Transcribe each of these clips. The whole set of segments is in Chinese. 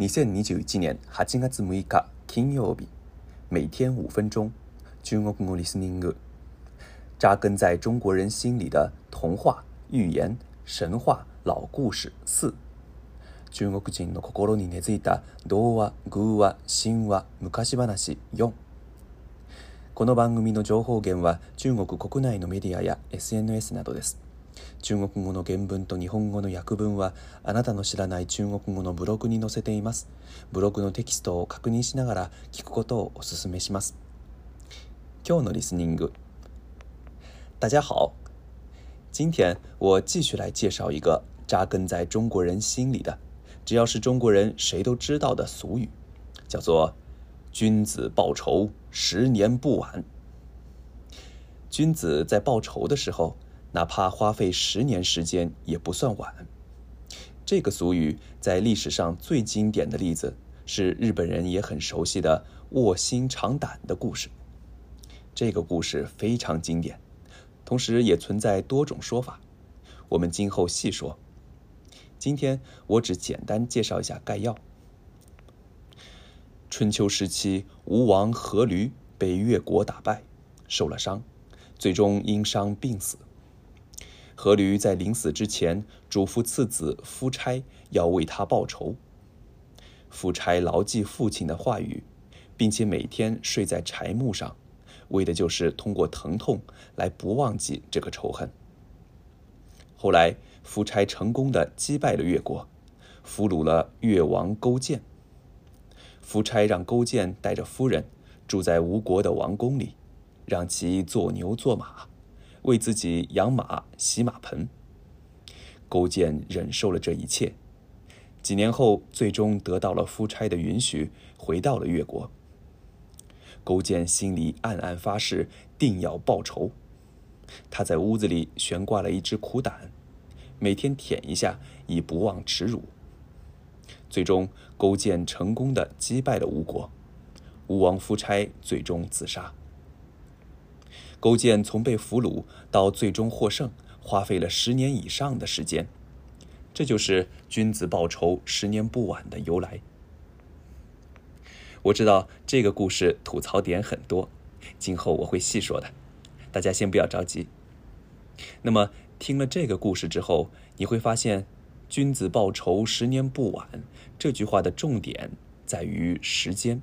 2021年8月6日金曜日，每天5分钟，中国語リスニング，扎根在中国人心里的童寓言、神話、老故事四。中国人の心に根付いた童話、偶話、神話、昔話4。この番組の情報源は中国国内のメディアや SNS などです。中国語の原文と日本語の訳文はあなたの知らない中国語のブログに載せていますブログのテキストを確認しながら聞くことをお勧めします今日のリスニング大家好今天我继续来介绍一个扎根在中国人心里的只要是中国人谁都知道的俗语叫做君子报仇，十年不晚。君子在报仇的时候，哪怕花费十年时间也不算晚。这个俗语在历史上最经典的例子是日本人也很熟悉的“卧薪尝胆”的故事。这个故事非常经典，同时也存在多种说法，我们今后细说。今天我只简单介绍一下概要。春秋时期，吴王阖闾被越国打败，受了伤，最终因伤病死。阖闾在临死之前嘱咐次子夫差要为他报仇。夫差牢记父亲的话语，并且每天睡在柴木上，为的就是通过疼痛来不忘记这个仇恨。后来，夫差成功的击败了越国，俘虏了越王勾践。夫差让勾践带着夫人住在吴国的王宫里，让其做牛做马。为自己养马、洗马盆，勾践忍受了这一切。几年后，最终得到了夫差的允许，回到了越国。勾践心里暗暗发誓，定要报仇。他在屋子里悬挂了一只苦胆，每天舔一下，以不忘耻辱。最终，勾践成功的击败了吴国，吴王夫差最终自杀。勾践从被俘虏到最终获胜，花费了十年以上的时间，这就是“君子报仇，十年不晚”的由来。我知道这个故事吐槽点很多，今后我会细说的，大家先不要着急。那么听了这个故事之后，你会发现“君子报仇，十年不晚”这句话的重点在于时间。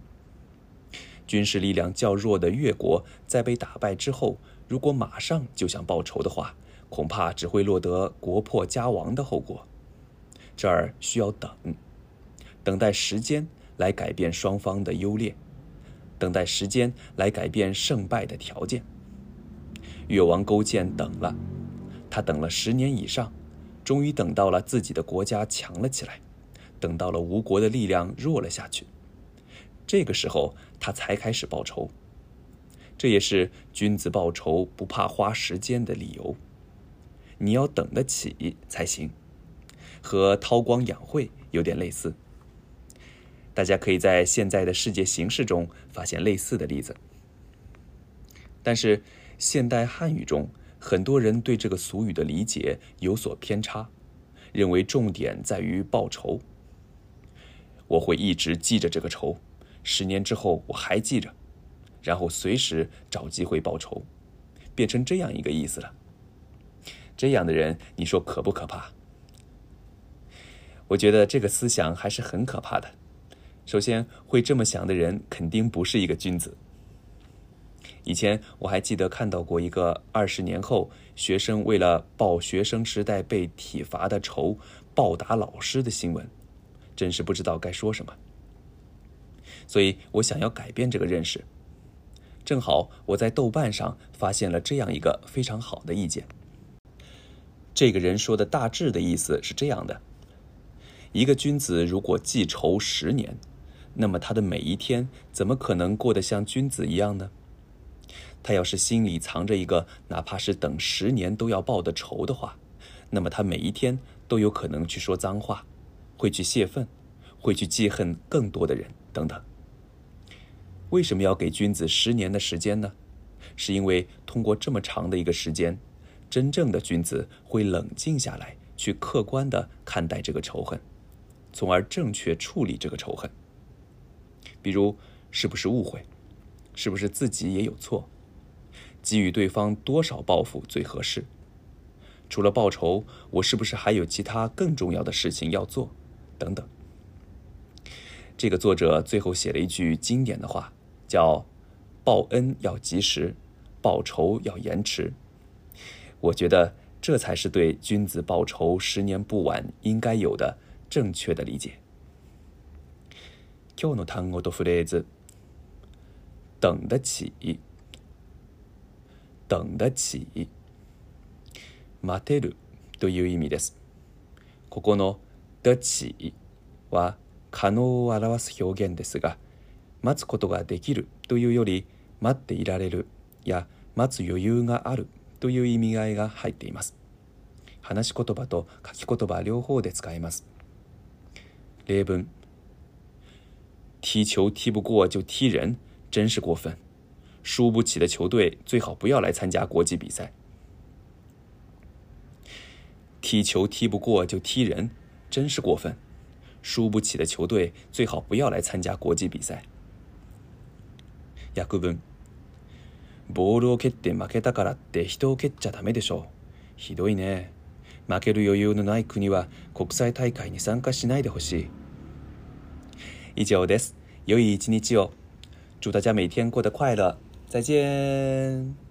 军事力量较弱的越国，在被打败之后，如果马上就想报仇的话，恐怕只会落得国破家亡的后果。这儿需要等，等待时间来改变双方的优劣，等待时间来改变胜败的条件。越王勾践等了，他等了十年以上，终于等到了自己的国家强了起来，等到了吴国的力量弱了下去。这个时候，他才开始报仇。这也是君子报仇不怕花时间的理由。你要等得起才行，和韬光养晦有点类似。大家可以在现在的世界形势中发现类似的例子。但是，现代汉语中很多人对这个俗语的理解有所偏差，认为重点在于报仇。我会一直记着这个仇。十年之后我还记着，然后随时找机会报仇，变成这样一个意思了。这样的人，你说可不可怕？我觉得这个思想还是很可怕的。首先，会这么想的人肯定不是一个君子。以前我还记得看到过一个二十年后学生为了报学生时代被体罚的仇，暴打老师的新闻，真是不知道该说什么。所以我想要改变这个认识，正好我在豆瓣上发现了这样一个非常好的意见。这个人说的大致的意思是这样的：一个君子如果记仇十年，那么他的每一天怎么可能过得像君子一样呢？他要是心里藏着一个哪怕是等十年都要报的仇的话，那么他每一天都有可能去说脏话，会去泄愤，会去记恨更多的人，等等。为什么要给君子十年的时间呢？是因为通过这么长的一个时间，真正的君子会冷静下来，去客观的看待这个仇恨，从而正确处理这个仇恨。比如，是不是误会？是不是自己也有错？给予对方多少报复最合适？除了报仇，我是不是还有其他更重要的事情要做？等等。这个作者最后写了一句经典的话。叫，报恩要及时，报仇要延迟。我觉得这才是对君子报仇十年不晚应该有的正确的理解。の単語フレーズ、等得起、等得起、待てるという意味です。ここの「待ち」は可能を表す表現ですが。待つことができるというより待っていられるや待つ余裕があるという意味合いが入っています話し言葉と書き言葉両方で使えます例文踢球踢不过就踢人真是过分输不起的球队最好不要来参加国际比赛踢球踢不过就踢人真是过分输不起的球队最好不要来参加国际比赛約分ボールを蹴って負けたからって人を蹴っちゃダメでしょうひどいね負ける余裕のない国は国際大会に参加しないでほしい以上です良い一日を祝大家每天过得快乐再见